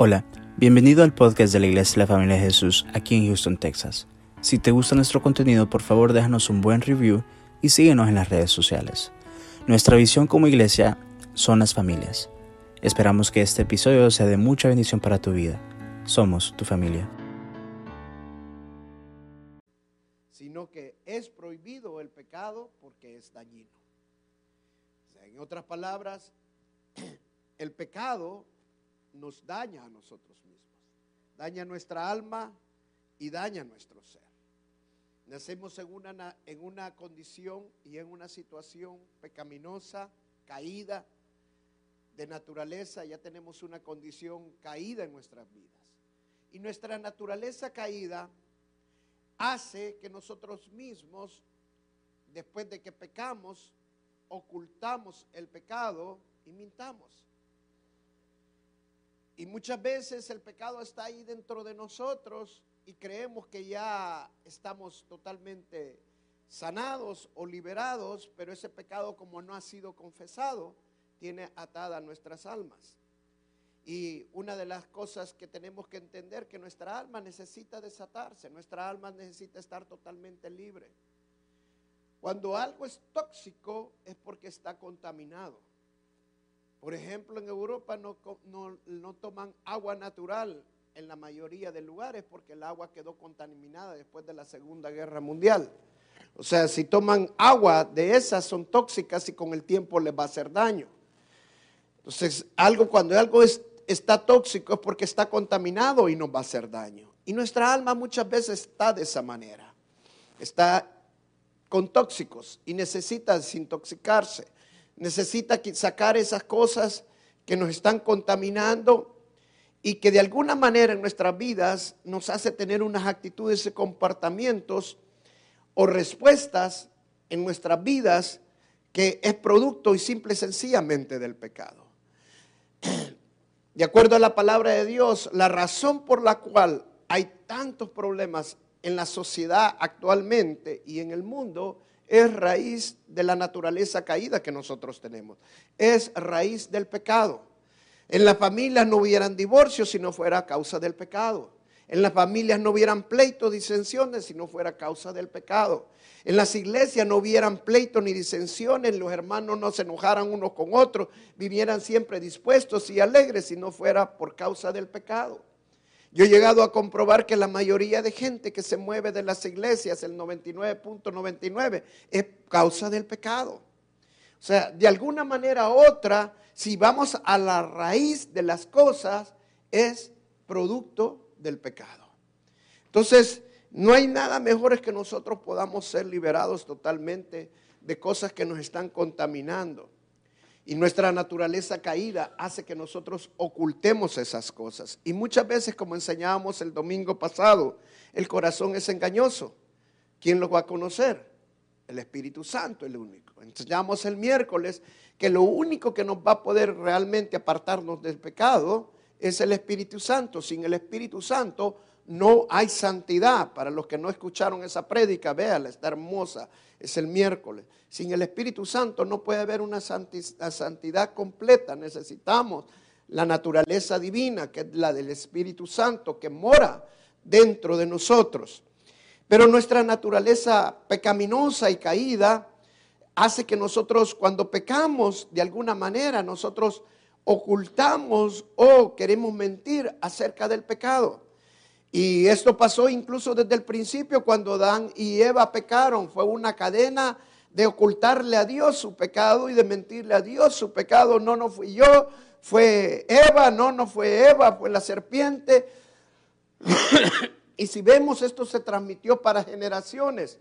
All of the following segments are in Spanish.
Hola, bienvenido al podcast de la Iglesia de la Familia de Jesús aquí en Houston, Texas. Si te gusta nuestro contenido, por favor déjanos un buen review y síguenos en las redes sociales. Nuestra visión como iglesia son las familias. Esperamos que este episodio sea de mucha bendición para tu vida. Somos tu familia. Sino que es prohibido el pecado porque es dañino. en otras palabras, el pecado nos daña a nosotros mismos. Daña nuestra alma y daña nuestro ser. Nacemos en una, en una condición y en una situación pecaminosa, caída de naturaleza, ya tenemos una condición caída en nuestras vidas. Y nuestra naturaleza caída hace que nosotros mismos, después de que pecamos, ocultamos el pecado y mintamos. Y muchas veces el pecado está ahí dentro de nosotros y creemos que ya estamos totalmente sanados o liberados, pero ese pecado como no ha sido confesado, tiene atada nuestras almas. Y una de las cosas que tenemos que entender que nuestra alma necesita desatarse, nuestra alma necesita estar totalmente libre. Cuando algo es tóxico es porque está contaminado. Por ejemplo, en Europa no, toman agua natural en la mayoría de lugares porque el agua quedó contaminada después de la Segunda Guerra Mundial. O sea, si toman agua de esas son tóxicas y con el tiempo les va a hacer daño. Entonces, algo cuando algo está tóxico es porque está contaminado y nos va a hacer daño. Y nuestra alma muchas veces está de esa manera. Está con tóxicos y necesita desintoxicarse necesita sacar esas cosas que nos están contaminando y que de alguna manera en nuestras vidas nos hace tener unas actitudes y comportamientos o respuestas en nuestras vidas que es producto y simple y sencillamente del pecado. De acuerdo a la palabra de Dios, la razón por la cual hay tantos problemas en la sociedad actualmente y en el mundo es raíz de la naturaleza caída que nosotros tenemos. Es raíz del pecado. En las familias no hubieran divorcios si no fuera causa del pecado. En las familias no hubieran pleitos, disensiones si no fuera causa del pecado. En las iglesias no hubieran pleitos ni disensiones, los hermanos no se enojaran unos con otros, vivieran siempre dispuestos y alegres si no fuera por causa del pecado. Yo he llegado a comprobar que la mayoría de gente que se mueve de las iglesias, el 99.99, es causa del pecado. O sea, de alguna manera u otra, si vamos a la raíz de las cosas, es producto del pecado. Entonces, no hay nada mejor que nosotros podamos ser liberados totalmente de cosas que nos están contaminando. Y nuestra naturaleza caída hace que nosotros ocultemos esas cosas. Y muchas veces, como enseñábamos el domingo pasado, el corazón es engañoso. ¿Quién lo va a conocer? El Espíritu Santo, el único. Enseñamos el miércoles que lo único que nos va a poder realmente apartarnos del pecado es el Espíritu Santo. Sin el Espíritu Santo no hay santidad. Para los que no escucharon esa prédica, véala, está hermosa es el miércoles. Sin el Espíritu Santo no puede haber una santidad completa. Necesitamos la naturaleza divina, que es la del Espíritu Santo, que mora dentro de nosotros. Pero nuestra naturaleza pecaminosa y caída hace que nosotros cuando pecamos, de alguna manera, nosotros ocultamos o queremos mentir acerca del pecado. Y esto pasó incluso desde el principio cuando Adán y Eva pecaron. Fue una cadena de ocultarle a Dios su pecado y de mentirle a Dios su pecado. No, no fui yo, fue Eva, no, no fue Eva, fue la serpiente. y si vemos, esto se transmitió para generaciones.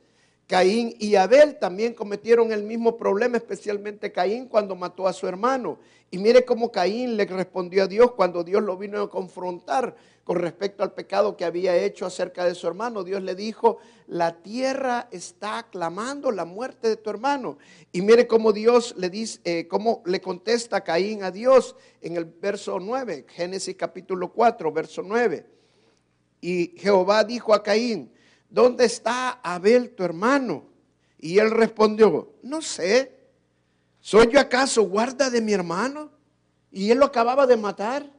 Caín y Abel también cometieron el mismo problema, especialmente Caín cuando mató a su hermano. Y mire cómo Caín le respondió a Dios cuando Dios lo vino a confrontar con respecto al pecado que había hecho acerca de su hermano. Dios le dijo, la tierra está clamando la muerte de tu hermano. Y mire cómo Dios le dice, eh, cómo le contesta Caín a Dios en el verso 9, Génesis capítulo 4, verso 9. Y Jehová dijo a Caín, ¿dónde está Abel tu hermano? Y él respondió, no sé, ¿soy yo acaso guarda de mi hermano? Y él lo acababa de matar.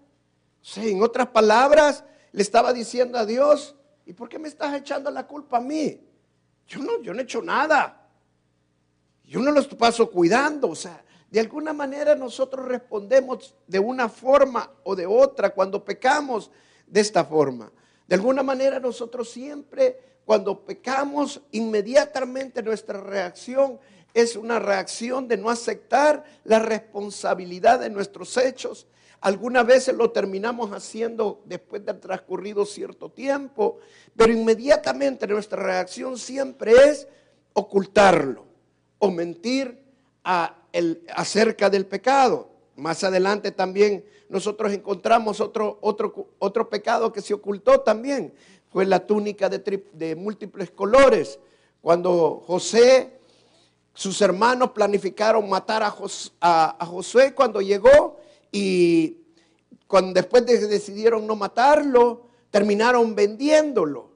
Sí, en otras palabras, le estaba diciendo a Dios, ¿y por qué me estás echando la culpa a mí? Yo no, yo no he hecho nada. Yo no los paso cuidando. O sea, de alguna manera nosotros respondemos de una forma o de otra cuando pecamos de esta forma. De alguna manera nosotros siempre cuando pecamos inmediatamente nuestra reacción es una reacción de no aceptar la responsabilidad de nuestros hechos. Algunas veces lo terminamos haciendo después de transcurrido cierto tiempo, pero inmediatamente nuestra reacción siempre es ocultarlo o mentir acerca del pecado. Más adelante también nosotros encontramos otro, otro, otro pecado que se ocultó también. Fue la túnica de, de múltiples colores. Cuando José, sus hermanos planificaron matar a, a, Josué cuando llegó y cuando después de decidieron no matarlo, terminaron vendiéndolo.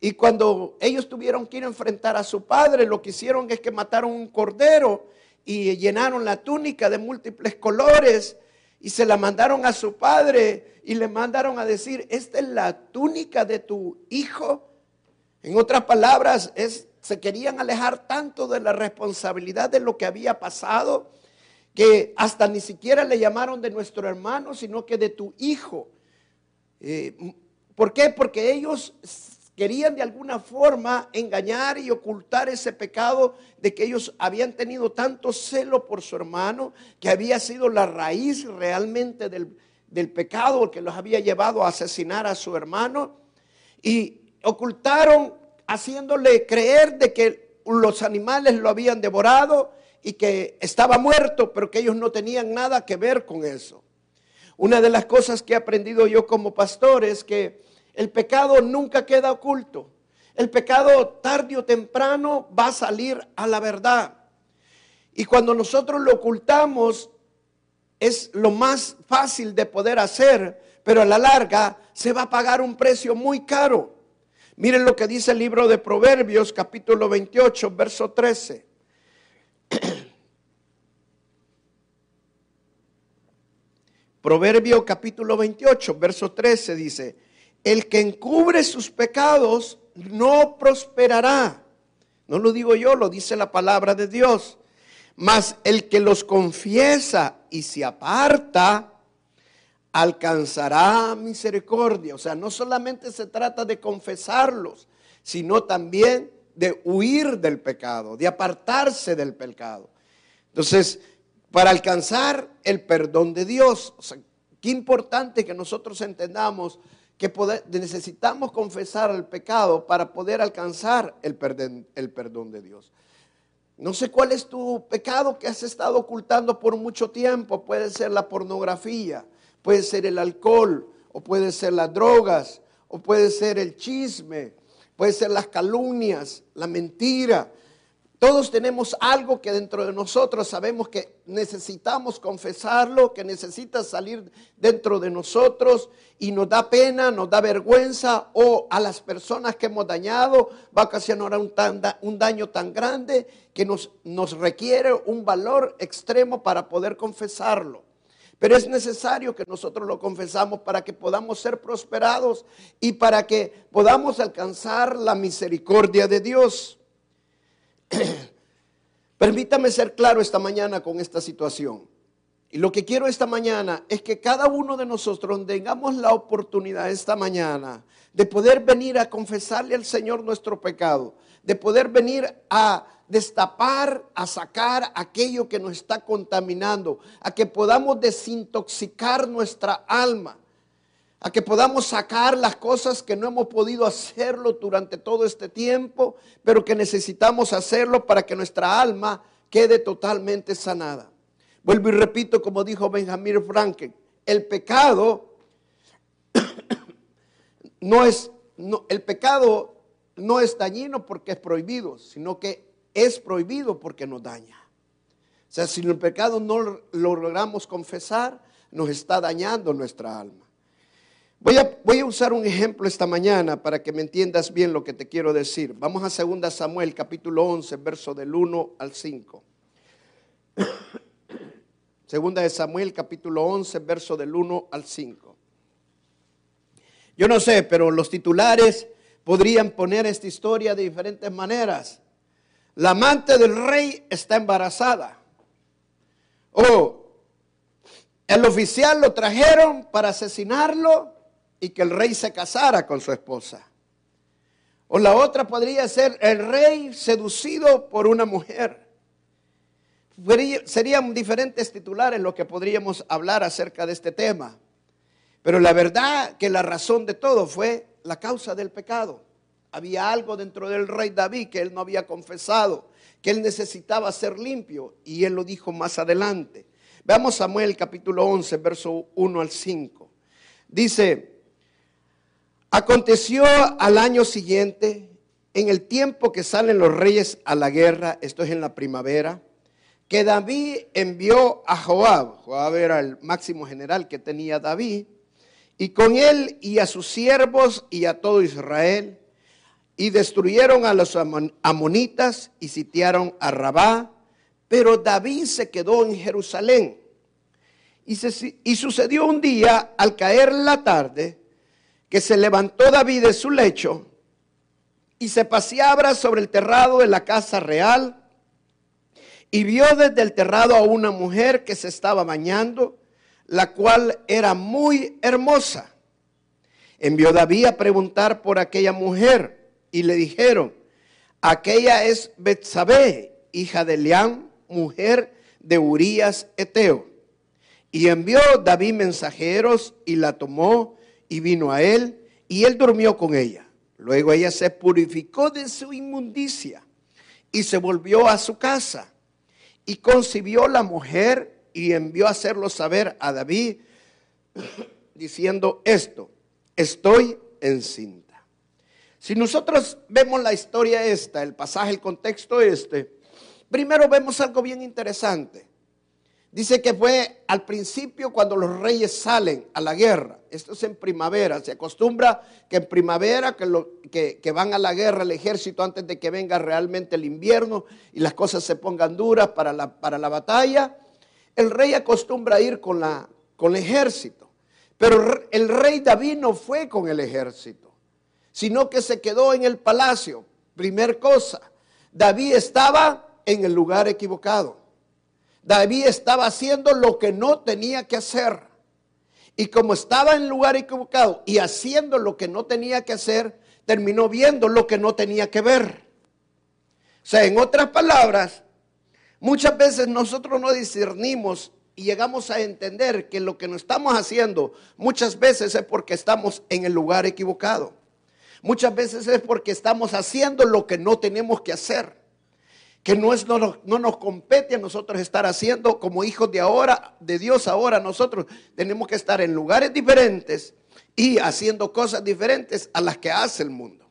Y cuando ellos tuvieron que ir a enfrentar a su padre, lo que hicieron es que mataron un cordero y llenaron la túnica de múltiples colores y se la mandaron a su padre y le mandaron a decir, esta es la túnica de tu hijo. En otras palabras, es, se querían alejar tanto de la responsabilidad de lo que había pasado que hasta ni siquiera le llamaron de nuestro hermano, sino que de tu hijo. Eh, ¿Por qué? Porque ellos querían de alguna forma engañar y ocultar ese pecado de que ellos habían tenido tanto celo por su hermano, que había sido la raíz realmente del, del pecado que los había llevado a asesinar a su hermano, y ocultaron haciéndole creer de que los animales lo habían devorado y que estaba muerto, pero que ellos no tenían nada que ver con eso. Una de las cosas que he aprendido yo como pastor es que el pecado nunca queda oculto. El pecado tarde o temprano va a salir a la verdad. Y cuando nosotros lo ocultamos, es lo más fácil de poder hacer, pero a la larga se va a pagar un precio muy caro. Miren lo que dice el libro de Proverbios, capítulo 28, verso 13. Proverbio capítulo 28, verso 13 dice, el que encubre sus pecados no prosperará. No lo digo yo, lo dice la palabra de Dios. Mas el que los confiesa y se aparta, alcanzará misericordia. O sea, no solamente se trata de confesarlos, sino también de huir del pecado, de apartarse del pecado. Entonces, para alcanzar el perdón de Dios, qué importante que nosotros entendamos que necesitamos confesar el pecado para poder alcanzar el perdón, el perdón de Dios. No sé cuál es tu pecado que has estado ocultando por mucho tiempo. Puede ser la pornografía, puede ser el alcohol, o puede ser las drogas, o puede ser el chisme, puede ser las calumnias, la mentira, todos tenemos algo que dentro de nosotros sabemos que necesitamos confesarlo, que necesita salir dentro de nosotros y nos da pena, nos da vergüenza o a las personas que hemos dañado va a ocasionar un, un daño tan grande que nos, nos requiere un valor extremo para poder confesarlo. Pero es necesario que nosotros lo confesamos para que podamos ser prosperados y para que podamos alcanzar la misericordia de Dios. Permítame ser claro esta mañana con esta situación. Y lo que quiero esta mañana es que cada uno de nosotros tengamos la oportunidad esta mañana de poder venir a confesarle al Señor nuestro pecado, de poder venir a destapar, a sacar aquello que nos está contaminando, a que podamos desintoxicar nuestra alma a que podamos sacar las cosas que no hemos podido hacerlo durante todo este tiempo, pero que necesitamos hacerlo para que nuestra alma quede totalmente sanada. Vuelvo y repito, como dijo Benjamin Franklin, el pecado no es, el pecado no es dañino porque es prohibido, sino que es prohibido porque nos daña. O sea, si el pecado no lo logramos confesar, nos está dañando nuestra alma. Voy a, usar un ejemplo esta mañana para que me entiendas bien lo que te quiero decir. Vamos a 2 Samuel capítulo 11, verso del 1 al 5. Segunda de Samuel capítulo 11, verso del 1 al 5. Yo no sé, pero los titulares podrían poner esta historia de diferentes maneras. La amante del rey está embarazada. O el oficial lo trajeron para asesinarlo y que el rey se casara con su esposa. O la otra podría ser el rey seducido por una mujer. Serían diferentes titulares lo que podríamos hablar acerca de este tema. Pero la verdad que la razón de todo fue la causa del pecado. Había algo dentro del rey David que él no había confesado, que él necesitaba ser limpio y él lo dijo más adelante. Veamos Samuel capítulo 11, verso 1 al 5. Dice, aconteció al año siguiente, en el tiempo que salen los reyes a la guerra, esto es en la primavera, que David envió a Joab, Joab era el máximo general que tenía David, y con él y a sus siervos y a todo Israel, y destruyeron a los amonitas y sitiaron a Rabá, pero David se quedó en Jerusalén. Y, y sucedió un día, al caer la tarde, que se levantó David de su lecho y se paseaba sobre el terrado de la casa real y vio desde el terrado a una mujer que se estaba bañando la cual era muy hermosa. Envió David a preguntar por aquella mujer y le dijeron, aquella es Betsabé, hija de Leán, mujer de Urías Eteo. Y envió David mensajeros y la tomó y vino a él y él durmió con ella. Luego ella se purificó de su inmundicia y se volvió a su casa y concibió la mujer y envió a hacerlo saber a David diciendo esto, estoy encinta. Si nosotros vemos la historia esta, el pasaje, el contexto este, primero vemos algo bien interesante. Dice que fue al principio cuando los reyes salen a la guerra. Esto es en primavera. Se acostumbra que en primavera que, van a la guerra el ejército antes de que venga realmente el invierno y las cosas se pongan duras para la, para la batalla el rey acostumbra ir con, la, con el ejército. Pero el rey David no fue con el ejército, sino que se quedó en el palacio. Primer cosa, David estaba en el lugar equivocado. David estaba haciendo lo que no tenía que hacer. Y como estaba en lugar equivocado y haciendo lo que no tenía que hacer, terminó viendo lo que no tenía que ver. O sea, en otras palabras, Muchas veces nosotros no discernimos y llegamos a entender que lo que no estamos haciendo muchas veces es porque estamos en el lugar equivocado. Muchas veces es porque estamos haciendo lo que no tenemos que hacer. Que no, es, no, no nos compete a nosotros estar haciendo como hijos de ahora, de Dios ahora. Nosotros tenemos que estar en lugares diferentes y haciendo cosas diferentes a las que hace el mundo.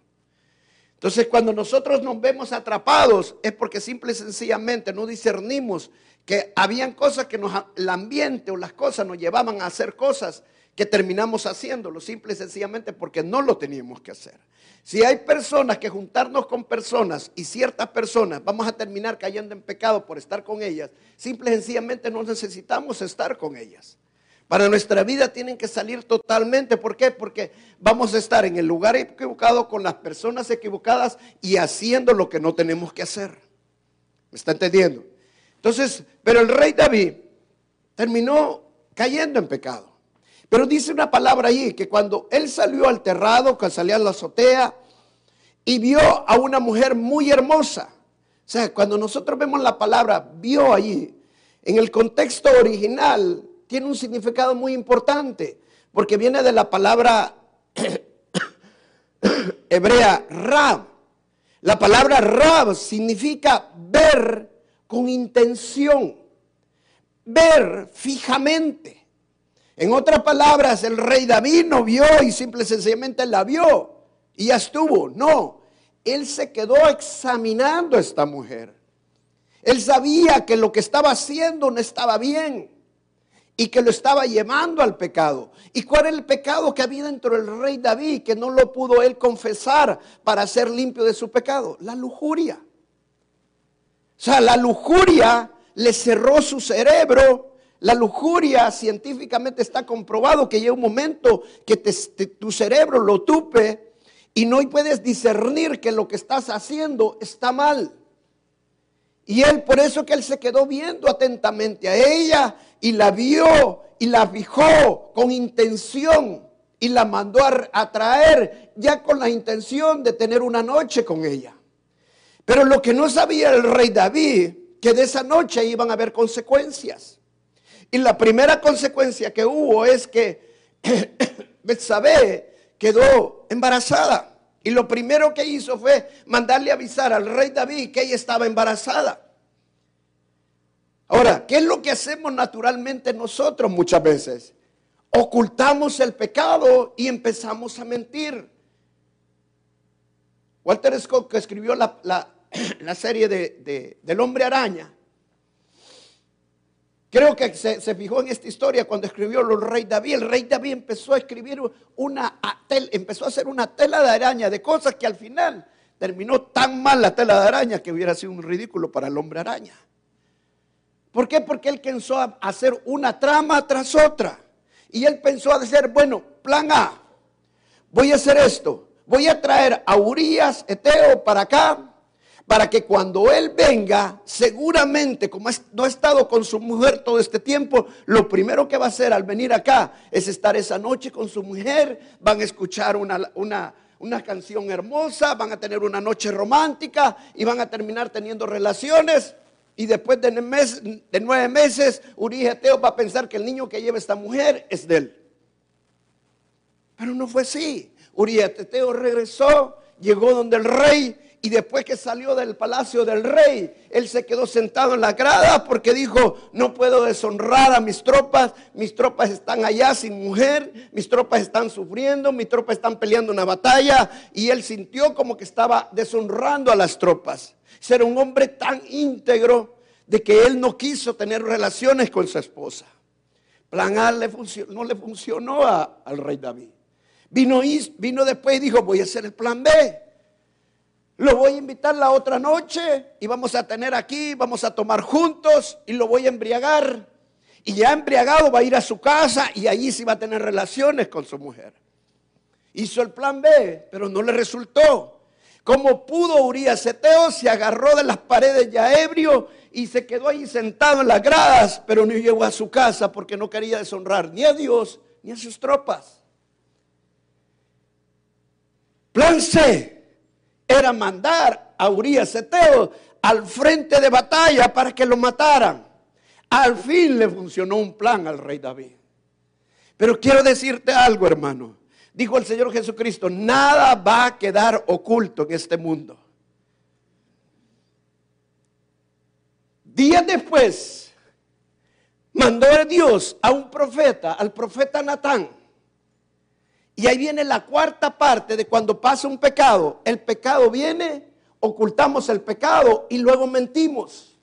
Entonces, cuando nosotros nos vemos atrapados, es porque simple y sencillamente no discernimos que habían cosas que nos, el ambiente o las cosas nos llevaban a hacer cosas que terminamos haciéndolo, simple y sencillamente porque no lo teníamos que hacer. Si hay personas que juntarnos con personas y ciertas personas vamos a terminar cayendo en pecado por estar con ellas, simple y sencillamente no necesitamos estar con ellas. Para nuestra vida tienen que salir totalmente. ¿Por qué? Porque vamos a estar en el lugar equivocado con las personas equivocadas y haciendo lo que no tenemos que hacer. ¿Me está entendiendo? Entonces, pero el rey David terminó cayendo en pecado. Pero dice una palabra allí, que cuando él salió al terrado, que salía a la azotea, y vio a una mujer muy hermosa. O sea, cuando nosotros vemos la palabra vio allí, en el contexto original, tiene un significado muy importante, porque viene de la palabra hebrea rab. La palabra rab significa ver con intención, ver fijamente. En otras palabras, el rey David no vio y simple y sencillamente la vio y ya estuvo. No, él se quedó examinando a esta mujer. Él sabía que lo que estaba haciendo no estaba bien y que lo estaba llevando al pecado. ¿Y cuál era el pecado que había dentro del rey David que no lo pudo él confesar para ser limpio de su pecado? La lujuria. O sea, la lujuria le cerró su cerebro, la lujuria científicamente está comprobado que llega un momento que tu cerebro lo tupe y no puedes discernir que lo que estás haciendo está mal. Y él, por eso que él se quedó viendo atentamente a ella y la vio y la fijó con intención y la mandó a, traer ya con la intención de tener una noche con ella. Pero lo que no sabía el rey David, que de esa noche iban a haber consecuencias. Y la primera consecuencia que hubo es que Betsabé quedó embarazada. Y lo primero que hizo fue mandarle avisar al rey David que ella estaba embarazada. Ahora, ¿qué es lo que hacemos naturalmente nosotros muchas veces? Ocultamos el pecado y empezamos a mentir. Walter Scott, que escribió la, serie de, del hombre araña, Creo que se, fijó en esta historia cuando escribió el rey David. El rey David empezó a escribir una, empezó a hacer una tela de araña de cosas que al final terminó tan mal la tela de araña que hubiera sido un ridículo para el hombre araña. ¿Por qué? Porque él pensó a hacer una trama tras otra. Y él pensó a hacer, bueno, plan A, voy a hacer esto. Voy a traer a Urias, Eteo, para acá, para que cuando él venga, seguramente, como no ha estado con su mujer todo este tiempo, lo primero que va a hacer al venir acá es estar esa noche con su mujer, van a escuchar una, una, una canción hermosa, van a tener una noche romántica y van a terminar teniendo relaciones. Y después de, nueve meses, Urias Eteo va a pensar que el niño que lleva esta mujer es de él. Pero no fue así. Eteo regresó, llegó donde el rey y después que salió del palacio del rey, él se quedó sentado en la grada porque dijo, no puedo deshonrar a mis tropas, mis tropas están allá sin mujer, mis tropas están sufriendo, mis tropas están peleando una batalla y él sintió como que estaba deshonrando a las tropas. Ser un hombre tan íntegro de que él no quiso tener relaciones con su esposa. Plan A no le funcionó al rey David. Vino, vino después y dijo, voy a hacer el plan B. Lo voy a invitar la otra noche y vamos a tener aquí, vamos a tomar juntos y lo voy a embriagar. Y ya embriagado va a ir a su casa y allí sí va a tener relaciones con su mujer. Hizo el plan B, pero no le resultó. Como pudo Urias Eteo, se agarró de las paredes ya ebrio y se quedó ahí sentado en las gradas, pero no llegó a su casa porque no quería deshonrar ni a Dios ni a sus tropas. Plan C era mandar a Urias Eteo al frente de batalla para que lo mataran. Al fin le funcionó un plan al rey David. Pero quiero decirte algo, hermano. Dijo el Señor Jesucristo, nada va a quedar oculto en este mundo. Días después, mandó Dios a un profeta, al profeta Natán, y ahí viene la cuarta parte de cuando pasa un pecado. El pecado viene, ocultamos el pecado y luego mentimos.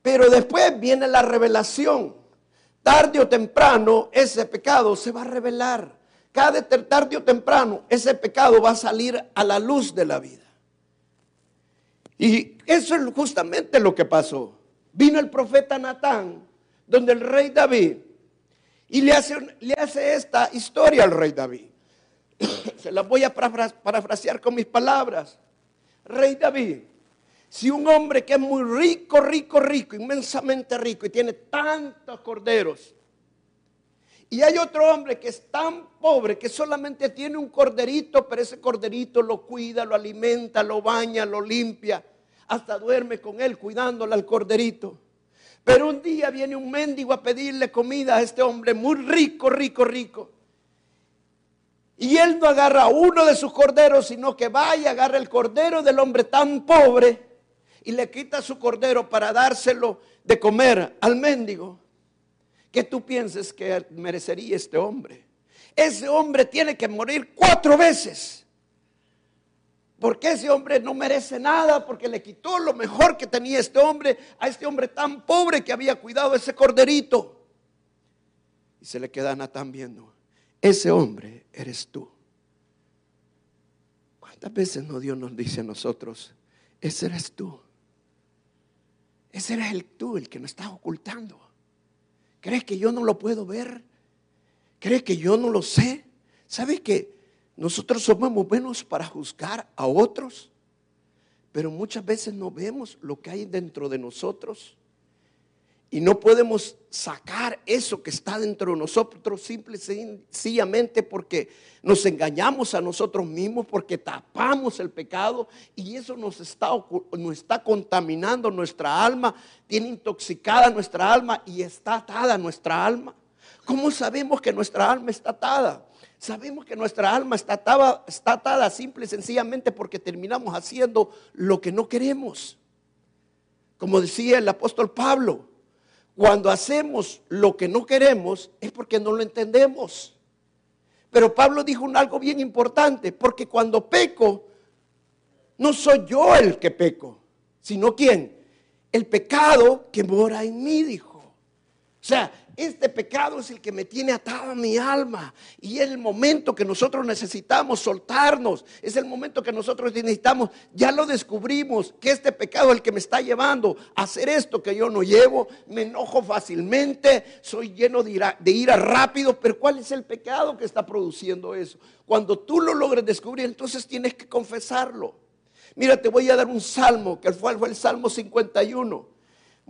Pero después viene la revelación. Tarde o temprano ese pecado se va a revelar. Cada tarde o temprano ese pecado va a salir a la luz de la vida. Y eso es justamente lo que pasó. Vino el profeta Natán, donde el rey David y le hace, le hace esta historia al rey David. Se la voy a parafrasear con mis palabras. Rey David, si un hombre que es muy rico, rico, rico, inmensamente rico y tiene tantos corderos, y hay otro hombre que es tan pobre que solamente tiene un corderito, pero ese corderito lo cuida, lo alimenta, lo baña, lo limpia, hasta duerme con él cuidándole al corderito. Pero un día viene un mendigo a pedirle comida a este hombre muy rico, rico, rico. Y él no agarra uno de sus corderos, sino que va y agarra el cordero del hombre tan pobre y le quita su cordero para dárselo de comer al mendigo. ¿Qué tú pienses que merecería este hombre? Ese hombre tiene que morir cuatro veces porque ese hombre no merece nada, porque le quitó lo mejor que tenía este hombre a este hombre tan pobre que había cuidado ese corderito. Y se le queda Natán viendo, ese hombre eres tú. ¿Cuántas veces no Dios nos dice a nosotros, ese eres tú? Ese eres el tú, el que nos estás ocultando. ¿Crees que yo no lo puedo ver? ¿Crees que yo no lo sé? ¿Sabes que nosotros somos buenos para juzgar a otros? Pero muchas veces no vemos lo que hay dentro de nosotros. Y no podemos sacar eso que está dentro de nosotros simple y sencillamente porque nos engañamos a nosotros mismos, porque tapamos el pecado y eso nos está, nos está contaminando nuestra alma, tiene intoxicada nuestra alma y está atada nuestra alma. ¿Cómo sabemos que nuestra alma está atada? Sabemos que nuestra alma está atada, está simple y sencillamente porque terminamos haciendo lo que no queremos. Como decía el apóstol Pablo, cuando hacemos lo que no queremos es porque no lo entendemos. Pero Pablo dijo un algo bien importante, porque cuando peco, no soy yo el que peco, sino quién? El pecado que mora en mí, dijo. O sea, este pecado es el que me tiene atada mi alma. Y es el momento que nosotros necesitamos soltarnos. Es el momento que nosotros necesitamos, ya lo descubrimos, que este pecado es el que me está llevando a hacer esto que yo no llevo. Me enojo fácilmente, soy lleno de ira, de ira rápido. Pero ¿cuál es el pecado que está produciendo eso? Cuando tú lo logres descubrir, entonces tienes que confesarlo. Mira, te voy a dar un salmo, que fue, fue el Salmo 51.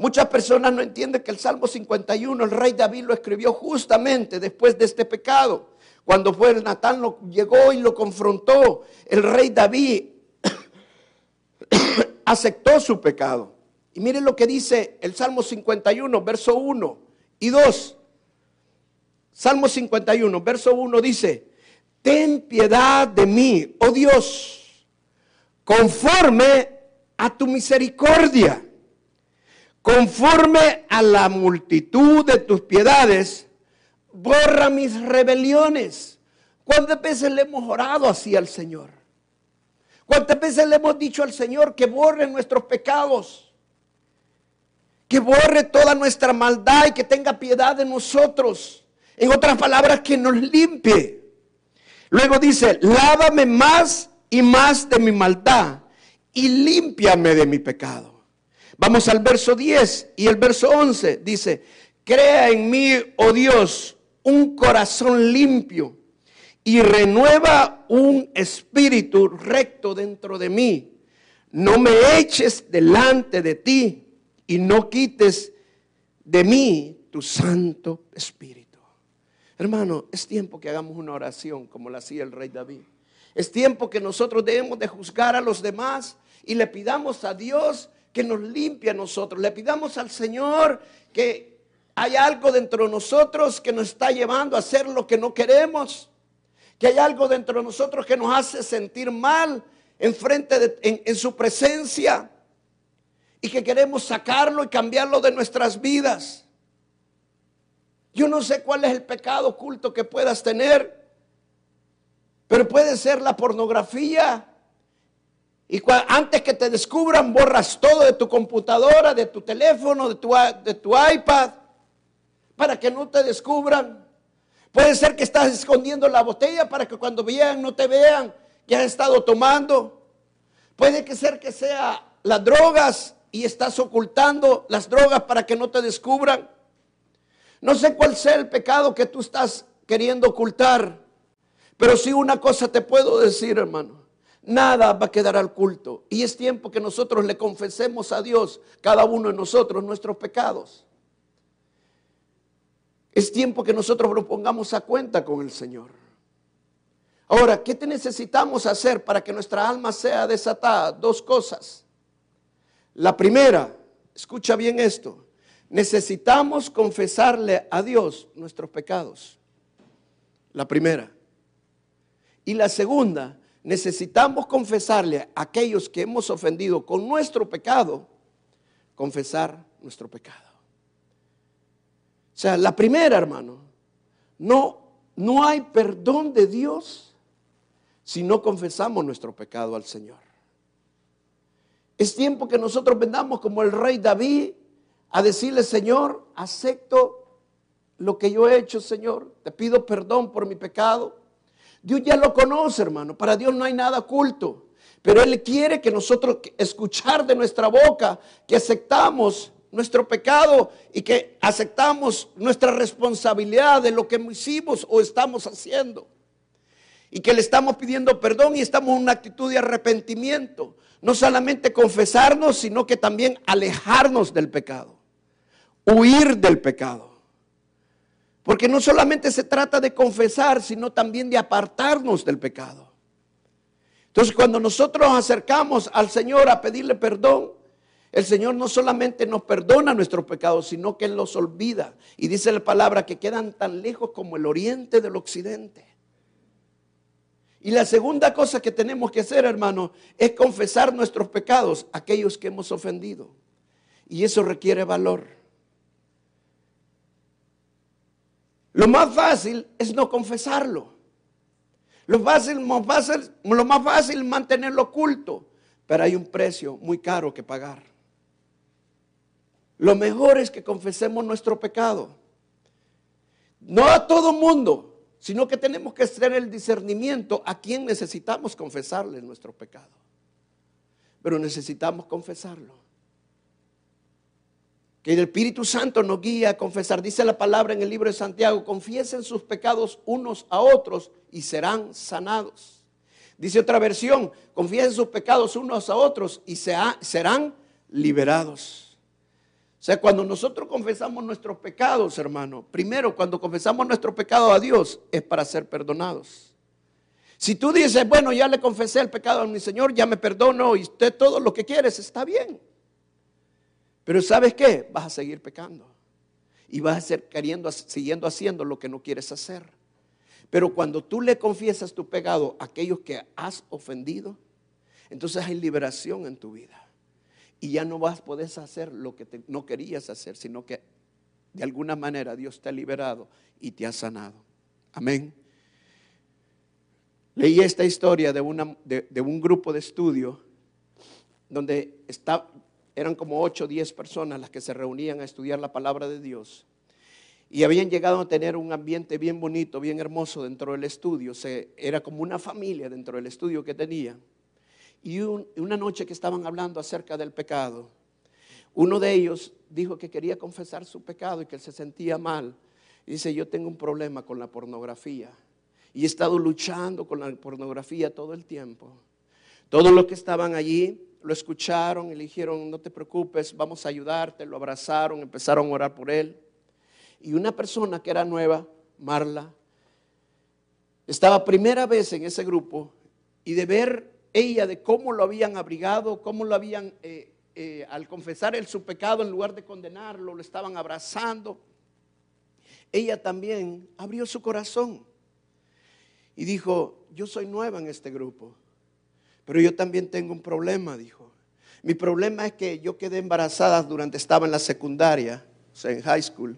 Muchas personas no entienden que el Salmo 51, el rey David lo escribió justamente después de este pecado. Cuando fue el Natán, lo, llegó y lo confrontó. El rey David aceptó su pecado. Y miren lo que dice el Salmo 51, verso 1 y 2. Salmo 51, verso 1 dice, ten piedad de mí, oh Dios, conforme a tu misericordia conforme a la multitud de tus piedades, borra mis rebeliones. ¿Cuántas veces le hemos orado así al Señor? ¿Cuántas veces le hemos dicho al Señor que borre nuestros pecados? Que borre toda nuestra maldad y que tenga piedad de nosotros. En otras palabras, que nos limpie. Luego dice, lávame más y más de mi maldad y límpiame de mi pecado. Vamos al verso 10 y el verso 11 dice, crea en mí, oh Dios, un corazón limpio y renueva un espíritu recto dentro de mí. No me eches delante de ti y no quites de mí tu santo espíritu. Hermano, es tiempo que hagamos una oración como la hacía el rey David. Es tiempo que nosotros debemos de juzgar a los demás y le pidamos a Dios que nos limpie a nosotros. Le pidamos al Señor que hay algo dentro de nosotros que nos está llevando a hacer lo que no queremos. Que hay algo dentro de nosotros que nos hace sentir mal en frente de, en su presencia. Y que queremos sacarlo y cambiarlo de nuestras vidas. Yo no sé cuál es el pecado oculto que puedas tener. Pero puede ser la pornografía, y antes que te descubran, borras todo de tu computadora, de tu teléfono, de tu, de tu iPad, para que no te descubran. Puede ser que estás escondiendo la botella para que cuando vean no te vean que has estado tomando. Puede que ser que sea las drogas y estás ocultando las drogas para que no te descubran. No sé cuál sea el pecado que tú estás queriendo ocultar, pero sí una cosa te puedo decir, hermano. Nada va a quedar al culto. Y es tiempo que nosotros le confesemos a Dios, cada uno de nosotros, nuestros pecados. Es tiempo que nosotros nos pongamos a cuenta con el Señor. Ahora, ¿qué te necesitamos hacer para que nuestra alma sea desatada? Dos cosas. La primera, escucha bien esto, necesitamos confesarle a Dios nuestros pecados. La primera. Y la segunda, necesitamos confesarle a aquellos que hemos ofendido con nuestro pecado, confesar nuestro pecado. O sea, la primera, hermano, no, no hay perdón de Dios si no confesamos nuestro pecado al Señor. Es tiempo que nosotros vendamos como el rey David a decirle, Señor, acepto lo que yo he hecho, Señor, te pido perdón por mi pecado. Dios ya lo conoce, hermano. Para Dios no hay nada oculto. Pero Él quiere que nosotros escuchar de nuestra boca que aceptamos nuestro pecado y que aceptamos nuestra responsabilidad de lo que hicimos o estamos haciendo. Y que le estamos pidiendo perdón y estamos en una actitud de arrepentimiento. No solamente confesarnos, sino que también alejarnos del pecado. Huir del pecado. Porque no solamente se trata de confesar, sino también de apartarnos del pecado. Entonces cuando nosotros nos acercamos al Señor a pedirle perdón, el Señor no solamente nos perdona nuestros pecados, sino que los olvida. Y dice la palabra que quedan tan lejos como el oriente del occidente. Y la segunda cosa que tenemos que hacer, hermano, es confesar nuestros pecados, aquellos que hemos ofendido. Y eso requiere valor. Lo más fácil es no confesarlo. Lo, más fácil, lo más fácil es mantenerlo oculto, pero hay un precio muy caro que pagar. Lo mejor es que confesemos nuestro pecado. No a todo mundo, sino que tenemos que hacer el discernimiento a quien necesitamos confesarle nuestro pecado. Pero necesitamos confesarlo. Que el Espíritu Santo nos guía a confesar. Dice la palabra en el libro de Santiago, confiesen sus pecados unos a otros y serán sanados. Dice otra versión, confiesen sus pecados unos a otros y serán liberados. O sea, cuando nosotros confesamos nuestros pecados, hermano, primero cuando confesamos nuestro pecado a Dios es para ser perdonados. Si tú dices, bueno, ya le confesé el pecado a mi Señor, ya me perdono y usted todo lo que quieres, está bien. Pero ¿sabes qué? Vas a seguir pecando. Y vas a ser queriendo, siguiendo haciendo lo que no quieres hacer. Pero cuando tú le confiesas tu pecado a aquellos que has ofendido, entonces hay liberación en tu vida y ya no vas a poder hacer lo que no querías hacer, sino que de alguna manera Dios te ha liberado y te ha sanado. Amén. Leí esta historia de, de, un grupo de estudio donde eran como 8 o 10 personas las que se reunían a estudiar la palabra de Dios. Y habían llegado a tener un ambiente bien bonito, bien hermoso dentro del estudio. Se, era como una familia dentro del estudio que tenían. Y una noche que estaban hablando acerca del pecado, uno de ellos dijo que quería confesar su pecado y que él se sentía mal. Dice, yo tengo un problema con la pornografía. Y he estado luchando con la pornografía todo el tiempo. Todos los que estaban allí lo escucharon y le dijeron, no te preocupes, vamos a ayudarte. Lo abrazaron, empezaron a orar por él. Y una persona que era nueva, Marla, estaba primera vez en ese grupo y de ver ella de cómo lo habían abrigado, cómo lo habían, eh, eh, al confesar el, su pecado, en lugar de condenarlo, lo estaban abrazando. Ella también abrió su corazón y dijo, yo soy nueva en este grupo, pero yo también tengo un problema, dijo. Mi problema es que yo quedé embarazada durante estaba en la secundaria, o sea, en high school.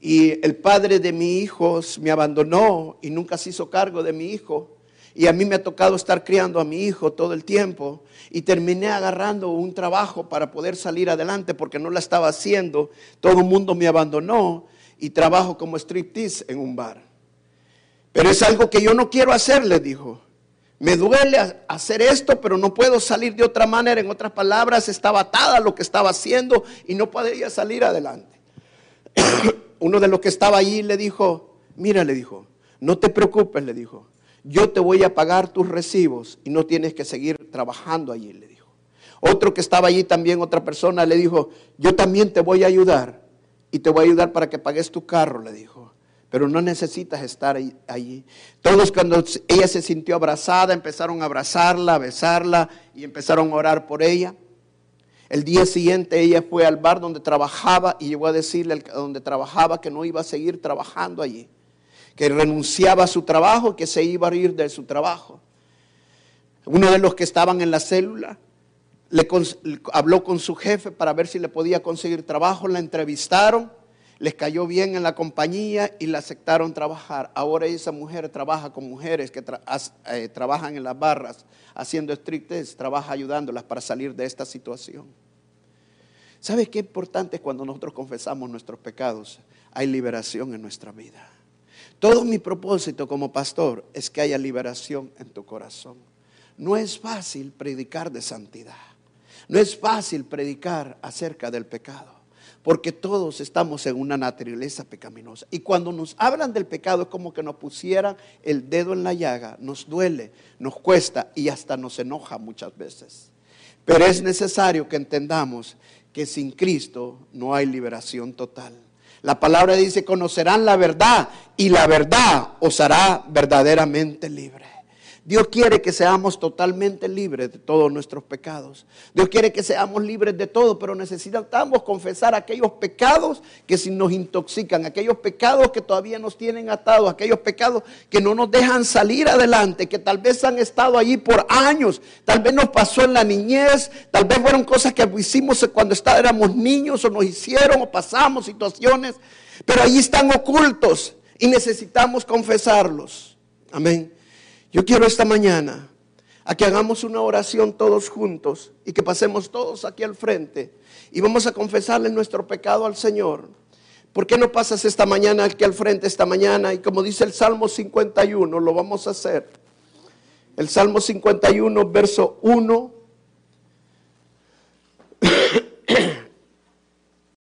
Y el padre de mi hijo me abandonó y nunca se hizo cargo de mi hijo. Y a mí me ha tocado estar criando a mi hijo todo el tiempo. Y terminé agarrando un trabajo para poder salir adelante porque no la estaba haciendo. Todo el mundo me abandonó y trabajo como striptease en un bar. Pero es algo que yo no quiero hacer, le dijo. Me duele hacer esto, pero no puedo salir de otra manera. En otras palabras, estaba atada lo que estaba haciendo y no podía salir adelante. Uno de los que estaba allí le dijo, mira, le dijo, no te preocupes, le dijo yo te voy a pagar tus recibos y no tienes que seguir trabajando allí, le dijo. Otro que estaba allí también, otra persona, le dijo, yo también te voy a ayudar y te voy a ayudar para que pagues tu carro, le dijo. Pero no necesitas estar allí. Todos cuando ella se sintió abrazada, empezaron a abrazarla, a besarla y empezaron a orar por ella. El día siguiente ella fue al bar donde trabajaba y llegó a decirle donde trabajaba que no iba a seguir trabajando allí que renunciaba a su trabajo, que se iba a ir de su trabajo. Uno de los que estaban en la célula le, habló con su jefe para ver si le podía conseguir trabajo, la entrevistaron, les cayó bien en la compañía y la aceptaron trabajar. Ahora esa mujer trabaja con mujeres que eh, trabajan en las barras haciendo estrictes, trabaja ayudándolas para salir de esta situación. ¿Sabes qué importante es cuando nosotros confesamos nuestros pecados? Hay liberación en nuestra vida. Todo mi propósito como pastor es que haya liberación en tu corazón. No es fácil predicar de santidad. No es fácil predicar acerca del pecado. Porque todos estamos en una naturaleza pecaminosa. Y cuando nos hablan del pecado es como que nos pusieran el dedo en la llaga, nos duele, nos cuesta y hasta nos enoja muchas veces. Pero es necesario que entendamos que sin Cristo no hay liberación total. La palabra dice, conocerán la verdad y la verdad os hará verdaderamente libre. Dios quiere que seamos totalmente libres de todos nuestros pecados. Dios quiere que seamos libres de todo, pero necesitamos confesar aquellos pecados que si nos intoxican, aquellos pecados que todavía nos tienen atados, aquellos pecados que no nos dejan salir adelante, que tal vez han estado allí por años, tal vez nos pasó en la niñez, tal vez fueron cosas que hicimos cuando éramos niños o nos hicieron o pasamos situaciones, pero allí están ocultos y necesitamos confesarlos. Amén. Yo quiero esta mañana a que hagamos una oración todos juntos y que pasemos todos aquí al frente y vamos a confesarle nuestro pecado al Señor. ¿Por qué no pasas esta mañana aquí al frente esta mañana? Y como dice el Salmo 51, lo vamos a hacer. El Salmo 51, verso 1